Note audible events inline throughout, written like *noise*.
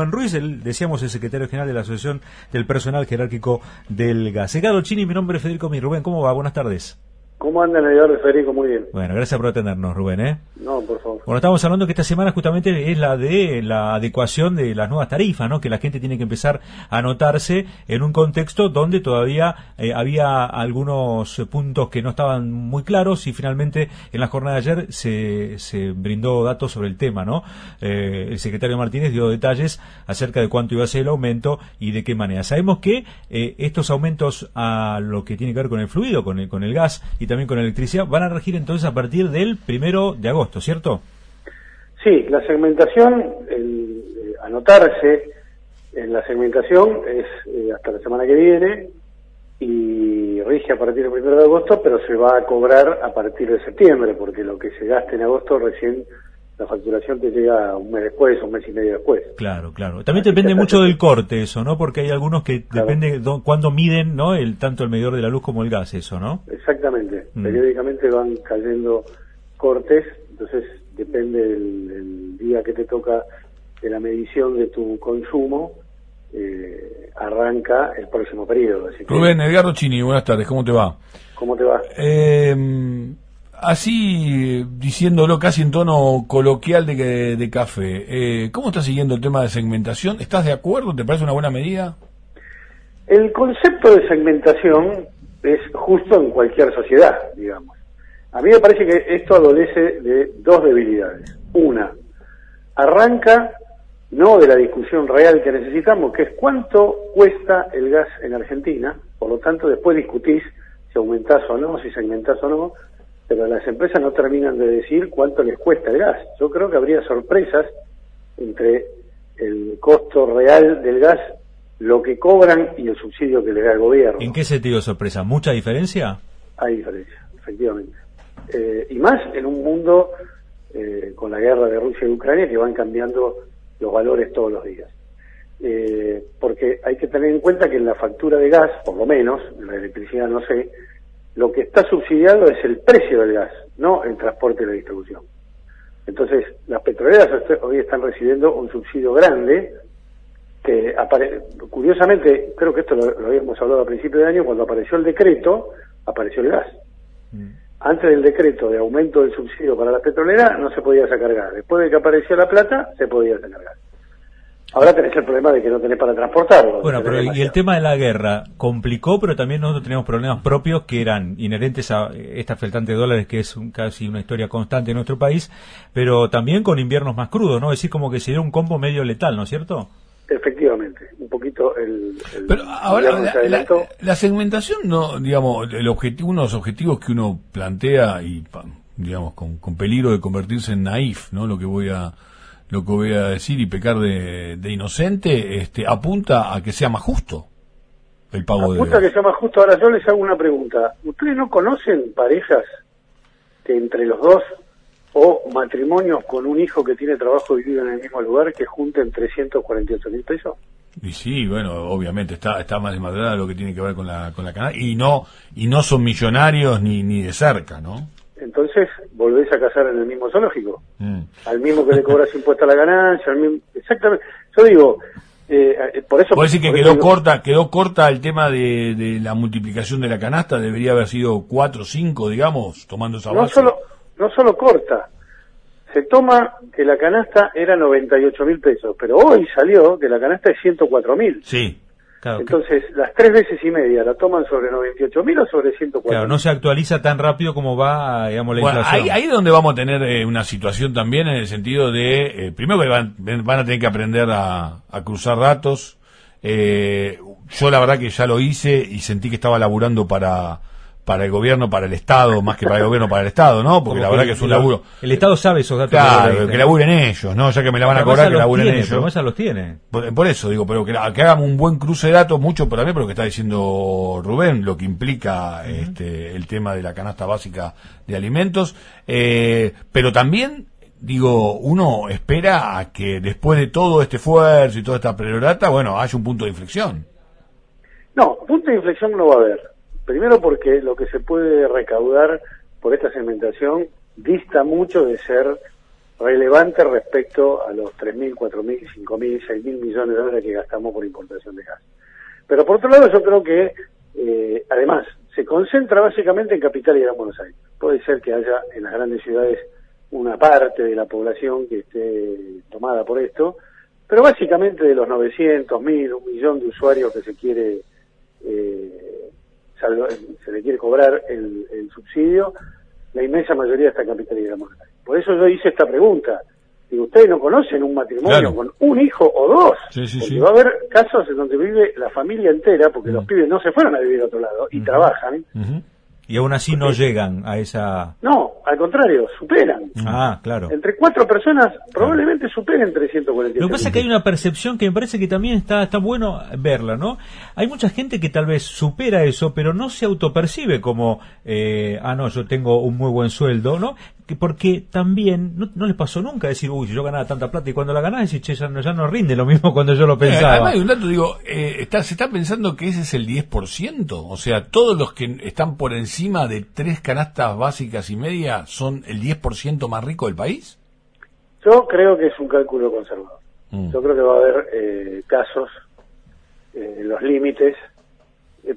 Rubén Ruiz, el, decíamos el secretario general de la Asociación del Personal Jerárquico del Gas. Chini, mi nombre es Federico Mi. Rubén, ¿cómo va? Buenas tardes. ¿Cómo anda el de Federico? Muy bien. Bueno, gracias por atendernos, Rubén. ¿eh? No, Bueno, estamos hablando que esta semana justamente es la de la adecuación de las nuevas tarifas, ¿no? Que la gente tiene que empezar a anotarse en un contexto donde todavía eh, había algunos puntos que no estaban muy claros y finalmente en la jornada de ayer se, se brindó datos sobre el tema, ¿no? Eh, el secretario Martínez dio detalles acerca de cuánto iba a ser el aumento y de qué manera. Sabemos que eh, estos aumentos a lo que tiene que ver con el fluido, con el, con el gas y también con electricidad, van a regir entonces a partir del primero de agosto, ¿cierto? Sí, la segmentación, el, eh, anotarse en la segmentación es eh, hasta la semana que viene y rige a partir del primero de agosto, pero se va a cobrar a partir de septiembre, porque lo que se gaste en agosto recién la facturación te llega un mes después, un mes y medio después. Claro, claro. También depende mucho del corte eso, ¿no? Porque hay algunos que depende de cuándo miden, ¿no? El tanto el medidor de la luz como el gas, eso, ¿no? Exactamente. Mm. Periódicamente van cayendo cortes, entonces depende del, día que te toca de la medición de tu consumo, eh, arranca el próximo periodo. Rubén, Edgardo Chini, buenas tardes, ¿cómo te va? ¿Cómo te va? Eh, así diciéndolo casi en tono coloquial de, de café, eh, ¿cómo estás siguiendo el tema de segmentación? ¿Estás de acuerdo? ¿Te parece una buena medida? El concepto de segmentación es justo en cualquier sociedad, digamos. A mí me parece que esto adolece de dos debilidades. Una, arranca no de la discusión real que necesitamos, que es cuánto cuesta el gas en Argentina, por lo tanto después discutís si aumentás o no, si segmentás o no, pero las empresas no terminan de decir cuánto les cuesta el gas. Yo creo que habría sorpresas entre el costo real del gas, lo que cobran y el subsidio que le da el gobierno. ¿En qué sentido sorpresa? ¿Mucha diferencia? Hay diferencia, efectivamente. Eh, y más en un mundo eh, con la guerra de Rusia y Ucrania que van cambiando los valores todos los días. Eh, porque hay que tener en cuenta que en la factura de gas, por lo menos, en la electricidad no sé, lo que está subsidiado es el precio del gas, no el transporte y la distribución. Entonces, las petroleras hoy están recibiendo un subsidio grande que curiosamente, creo que esto lo, habíamos hablado a principio de año, cuando apareció el decreto, apareció el gas. Mm. Antes del decreto de aumento del subsidio para las petroleras no se podía sacar gas. Después de que apareció la plata, se podía sacar gas. Ahora tenés el problema de que no tenés para transportarlo. Bueno, pero y el tema de la guerra complicó, pero también nosotros teníamos problemas propios que eran inherentes a esta faltante de dólares, que es casi una historia constante en nuestro país, pero también con inviernos más crudos, ¿no? Es decir, como que se dio un combo medio letal, ¿no es cierto? Efectivamente, un poquito el... pero ahora, la, segmentación, no digamos, el objetivo, uno de los objetivos que uno plantea y, digamos, con, con peligro de convertirse en naif, ¿no? Lo que voy a lo que voy a decir y pecar de, inocente, este, apunta a que sea más justo el pago apunta a que sea más justo. Ahora yo les hago una pregunta. ¿Ustedes no conocen parejas que entre los dos o matrimonios con un hijo que tiene trabajo y vive en el mismo lugar que junten 348 mil pesos? Y sí, bueno, obviamente está está más desmadrada lo que tiene que ver con la con la canal y no y no son millonarios ni ni de cerca, ¿no? entonces volvés a casar en el mismo zoológico. Mm. Al mismo que le cobras impuesto a la ganancia, al mismo... exactamente. Yo digo, eh, eh por eso... ¿Puede decir que quedó corta quedó corta el tema de, la multiplicación de la canasta? ¿Debería haber sido cuatro o cinco, digamos, tomando esa base? No solo, no solo corta. Se toma que la canasta era 98 mil pesos, pero hoy salió que la canasta es 104 mil. Sí. Entonces, las tres veces y media, ¿la toman sobre 98 mil o sobre 104 Claro, no se actualiza tan rápido como va, digamos, la inflación. Ahí, ahí es donde vamos a tener eh, una situación también en el sentido de, eh, primero que van, van, a tener que aprender a, cruzar datos. Eh, yo la verdad que ya lo hice y sentí que estaba laburando para para el gobierno, para el Estado, más que para el gobierno, para el Estado, ¿no? Porque la verdad que es un laburo. El Estado sabe esos datos. Claro, que laburen ellos, ¿no? Ya que me la van a cobrar, que laburen ellos. los tiene. Por, eso digo, pero que, que hagan un buen cruce de datos, mucho para mí, pero lo que está diciendo Rubén, lo que implica este, el tema de la canasta básica de alimentos, eh, pero también digo, uno espera a que después de todo este esfuerzo y toda esta prelorata, bueno, haya un punto de inflexión. No, punto de inflexión no va a haber. Primero porque lo que se puede recaudar por esta segmentación dista mucho de ser relevante respecto a los 3.000, 4.000, 5.000, 6.000 millones de dólares que gastamos por importación de gas. Pero por otro lado yo creo que, eh, además, se concentra básicamente en Capital y Gran Buenos Aires. Puede ser que haya en las grandes ciudades una parte de la población que esté tomada por esto, pero básicamente de los 900, 1000, un millón de usuarios que se quiere eh, se le quiere cobrar el, subsidio, la inmensa mayoría está en Capital y Gran Buenos Aires. Por eso yo hice esta pregunta. Si ustedes no conocen un matrimonio con un hijo o dos, porque va a haber casos en donde vive la familia entera, porque los mm. pibes no se fueron a vivir a otro lado y trabajan. Y aún así no llegan a esa... No, al contrario, superan. Ah, claro. Entre cuatro personas probablemente superen 340. Lo que pasa es que hay una percepción que me parece que también está, está bueno verla, ¿no? Hay mucha gente que tal vez supera eso, pero no se autopercibe como, eh, ah, no, yo tengo un muy buen sueldo, ¿no? Porque también no, les pasó nunca decir, uy, yo ganaba tanta plata y cuando la ganás decís, che, ya no, ya no rinde lo mismo cuando yo lo eh, pensaba. además hay un dato, digo, eh, está, se está pensando que ese es el 10%, o sea, todos los que están por encima de tres canastas básicas y media son el 10% más rico del país. Yo creo que es un cálculo conservador. Mm. Yo creo que va a haber eh, casos en los límites eh,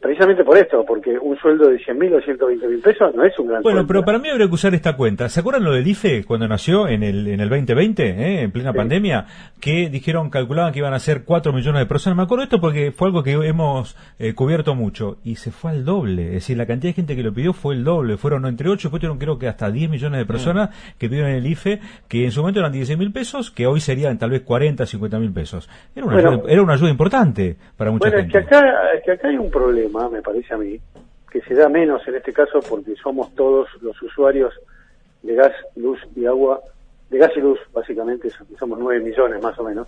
precisamente por esto, porque un sueldo de 100 mil o 120 mil pesos no es un gran Bueno, pero para mí habría que usar esta cuenta. ¿Se acuerdan lo del IFE cuando nació en el, en el 2020, eh, en plena pandemia? Que dijeron, calculaban que iban a ser 4 millones de personas. Me acuerdo esto porque fue algo que hemos eh, cubierto mucho y se fue al doble. Es decir, la cantidad de gente que lo pidió fue el doble. Fueron entre 8, después tuvieron creo que hasta 10 millones de personas mm. que pidieron el IFE, que en su momento eran 16 mil pesos, que hoy serían tal vez 40, 50 mil pesos. Era una, ayuda, era una ayuda importante para mucha bueno, gente. Es que, acá, es que acá hay un problema, me parece a mí, que se da menos en este caso porque somos todos los usuarios de gas, luz y agua, de gas y luz básicamente, somos 9 millones más o menos,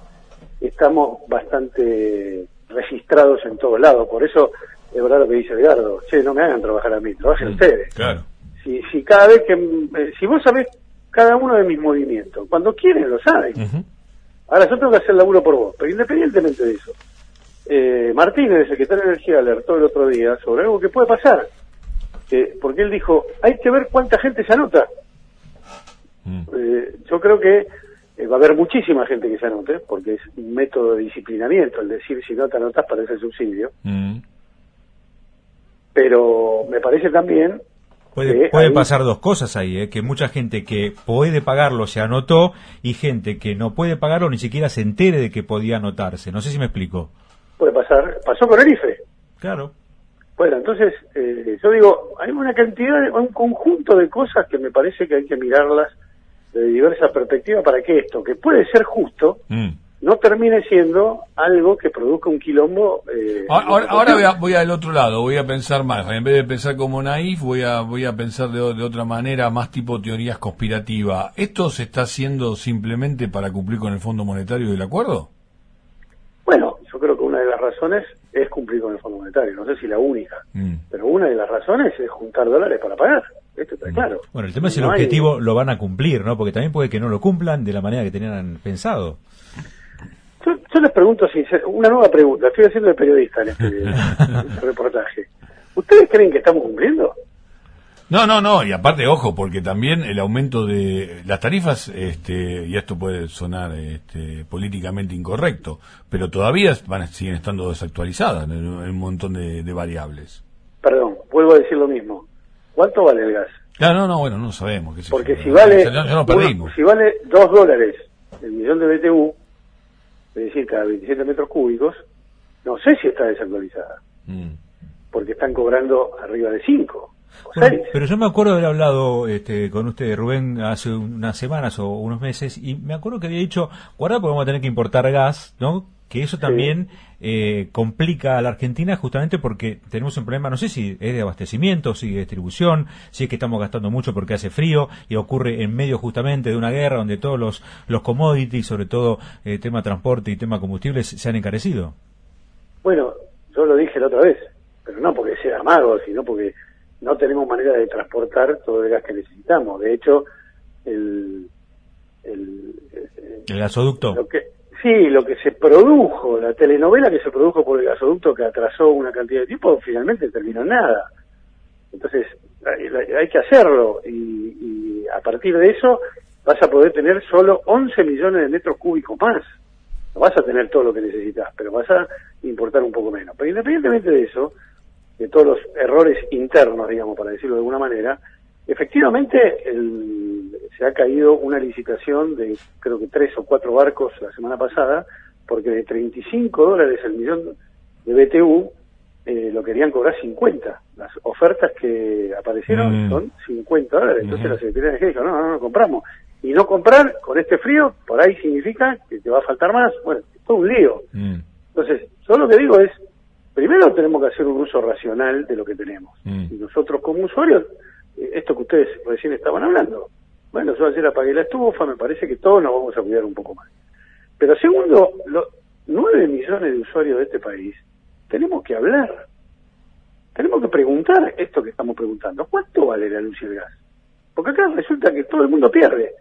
estamos bastante registrados en todos lados, por eso es verdad lo que dice Edgardo, che, no me hagan trabajar a mí, trabajen mm, ustedes. Claro. Si, si cada vez que, eh, si vos sabés cada uno de mis movimientos, cuando quieren lo saben. Ahora yo tengo que hacer el laburo por vos, pero independientemente de eso, eh, Martínez, el secretario de Energía, alertó el otro día sobre algo que puede pasar. porque él dijo, hay que ver cuánta gente se anota. Mm. Eh, yo creo que eh, va a haber muchísima gente que se anote, porque es un método de disciplinamiento, el decir si no te anotas para ese subsidio. Mm. Pero me parece también Puede, puede pasar dos cosas ahí, ¿eh? que mucha gente que puede pagarlo se anotó y gente que no puede pagarlo ni siquiera se entere de que podía anotarse. No sé si me explico puede pasar, pasó con el IFE. Claro. Bueno, entonces, eh, yo digo, hay una cantidad, un conjunto de cosas que me parece que hay que mirarlas de diversas perspectivas para que esto, que puede ser justo, mm. no termine siendo algo que produzca un quilombo. Eh, ahora, voy, a, voy, al otro lado, voy a pensar más. En vez de pensar como naif, voy a, voy a pensar de, de otra manera, más tipo teorías conspirativas. ¿Esto se está haciendo simplemente para cumplir con el Fondo Monetario del acuerdo? Bueno, yo creo que una de las razones es cumplir con el Fondo Monetario, no sé si la única, mm. pero una de las razones es juntar dólares para pagar. Esto está mm. claro. Bueno, el tema es si el objetivo lo van a cumplir, ¿no? Porque también puede que no lo cumplan de la manera que tenían pensado. Yo, les pregunto, si una nueva pregunta, estoy haciendo de periodista en este, *laughs* en este reportaje. ¿Ustedes creen que estamos cumpliendo? No, no, no, y aparte, ojo, porque también el aumento de las tarifas, este, y esto puede sonar este, políticamente incorrecto, pero todavía van, siguen estando desactualizadas en, un montón de, variables. Perdón, vuelvo a decir lo mismo. ¿Cuánto vale el gas? No, no, no, bueno, no sabemos. Porque si vale, si vale 2 dólares el millón de BTU, es decir, cada 27 metros cúbicos, no sé si está desactualizada. Mm. Porque están cobrando arriba de 5 pero yo me acuerdo de haber hablado este, con usted, Rubén, hace unas semanas o unos meses, y me acuerdo que había dicho, guarda porque vamos a tener que importar gas, ¿no? Que eso también eh, complica a la Argentina justamente porque tenemos un problema, no sé si es de abastecimiento, si de distribución, si es que estamos gastando mucho porque hace frío y ocurre en medio justamente de una guerra donde todos los, los commodities, sobre todo eh, tema transporte y tema combustibles, se han encarecido. Bueno, yo lo dije la otra vez, pero no porque sea mago, sino porque no tenemos manera de transportar todo el gas que necesitamos. De hecho, el... ¿El, ¿El gasoducto? Lo que, sí, lo que se produjo, la telenovela que se produjo por el gasoducto que atrasó una cantidad de tiempo, finalmente terminó en nada. Entonces, hay, que hacerlo y, a partir de eso vas a poder tener solo 11 millones de metros cúbicos más. No vas a tener todo lo que necesitas, pero vas a importar un poco menos. Pero independientemente de eso, de todos los errores internos, digamos, para decirlo de alguna manera, efectivamente se ha caído una licitación de creo que tres o cuatro barcos la semana pasada, porque de 35 dólares el millón de BTU eh, lo querían cobrar 50. Las ofertas que aparecieron mm. son 50 dólares. Entonces la Secretaría de Energía dijo, no, no, no compramos. Y no comprar con este frío, por ahí significa que te va a faltar más. Bueno, es todo un lío. Mm. Entonces, yo lo que digo es, primero tenemos que hacer un uso racional de lo que tenemos. Mm. Y nosotros como usuarios, eh, esto que ustedes recién estaban hablando, bueno, yo ayer apagué la estufa, me parece que todos nos vamos a cuidar un poco más. Pero segundo, los 9 millones de usuarios de este país, tenemos que hablar. Tenemos que preguntar esto que estamos preguntando. ¿Cuánto vale la luz y el gas? Porque acá resulta que todo el mundo pierde.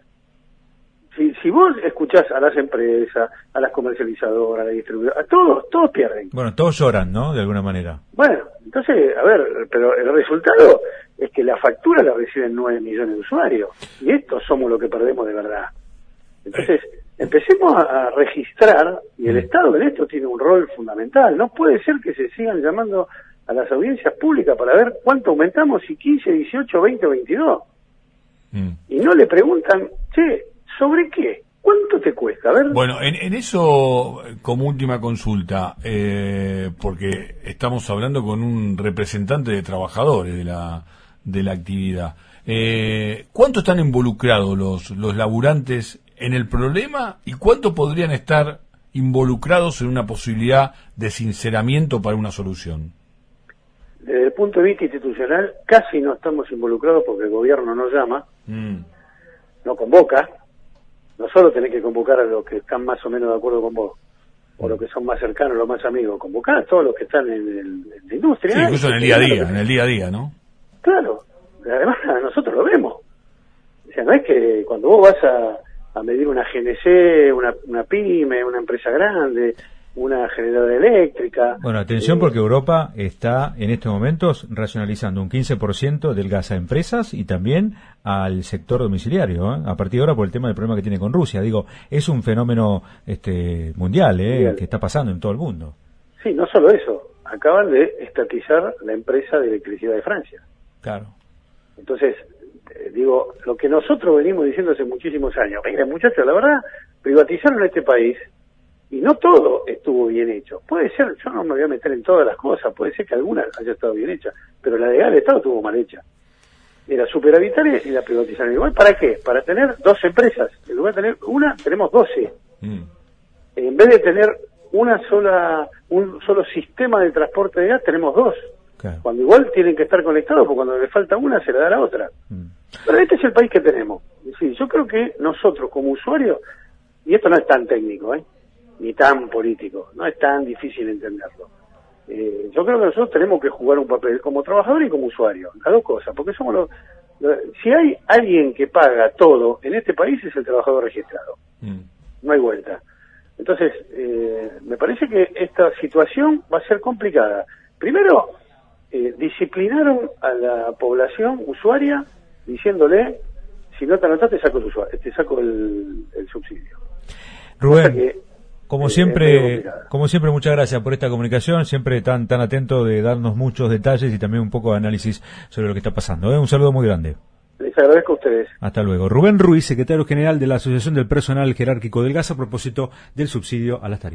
Si, vos escuchás a las empresas, a las comercializadoras, a las distribuidoras, a todos, todos pierden. Bueno, todos lloran, ¿no? De alguna manera. Bueno, entonces, a ver, pero el resultado es que la factura la reciben 9 millones de usuarios. Y estos somos lo que perdemos de verdad. Entonces, empecemos a, registrar, y el mm. Estado en esto tiene un rol fundamental. No puede ser que se sigan llamando a las audiencias públicas para ver cuánto aumentamos, si 15, 18, 20 o 22. Y no le preguntan, che, ¿sobre qué? ¿Cuánto te cuesta? A ver. Bueno, en, eso, como última consulta, eh, porque estamos hablando con un representante de trabajadores de la, de la actividad. Eh, ¿Cuánto están involucrados los, los laburantes en el problema y cuánto podrían estar involucrados en una posibilidad de sinceramiento para una solución? Desde el punto de vista institucional, casi no estamos involucrados porque el gobierno no llama, mm. no convoca. No solo tenés que convocar a los que están más o menos de acuerdo con vos, o los que son más cercanos, los más amigos, convocar a todos los que están en, la industria. Sí, incluso en el día a día, en el día a día, ¿no? Claro, además nosotros lo vemos. O sea, no es que cuando vos vas a, a medir una GNC, una, una pyme, una empresa grande, una generadora eléctrica. Bueno, atención porque Europa está en estos momentos racionalizando un 15% del gas a empresas y también al sector domiciliario, ¿eh? a partir de ahora por el tema del problema que tiene con Rusia. Digo, es un fenómeno este, mundial, ¿eh? que está pasando en todo el mundo. Sí, no solo eso, acaban de estatizar la empresa de electricidad de Francia. Claro. Entonces, eh, digo, lo que nosotros venimos diciendo hace muchísimos años, mira muchachos, la verdad, privatizaron este país y no todo estuvo bien hecho. Puede ser, yo no me voy a meter en todas las cosas, puede ser que alguna haya estado bien hecha, pero la de Gal Estado estuvo mal hecha. Era superavitaria y la privatizaron igual. ¿Para qué? Para tener dos empresas. En lugar de tener una, tenemos doce. Mm. En vez de tener una sola, un solo sistema de transporte de gas, tenemos dos. Cuando igual tienen que estar conectados, porque cuando le falta una, se le da la otra. Mm. Pero este es el país que tenemos. Sí, yo creo que nosotros como usuarios, y esto no es tan técnico, ¿eh? Ni tan político, no es tan difícil entenderlo. Eh, yo creo que nosotros tenemos que jugar un papel como trabajador y como usuario, las dos cosas, porque somos los, si hay alguien que paga todo en este país es el trabajador registrado, mm. no hay vuelta. Entonces, eh, me parece que esta situación va a ser complicada. Primero, eh, disciplinaron a la población usuaria diciéndole, si no te anotas saco, el, te saco el, subsidio. Rubén, como siempre, como siempre, muchas gracias por esta comunicación, siempre tan, tan atento de darnos muchos detalles y también un poco de análisis sobre lo que está pasando. ¿eh? Un saludo muy grande. Les agradezco a ustedes. Hasta luego. Rubén Ruiz, secretario general de la Asociación del Personal Jerárquico del Gas, a propósito del subsidio a las tarifas.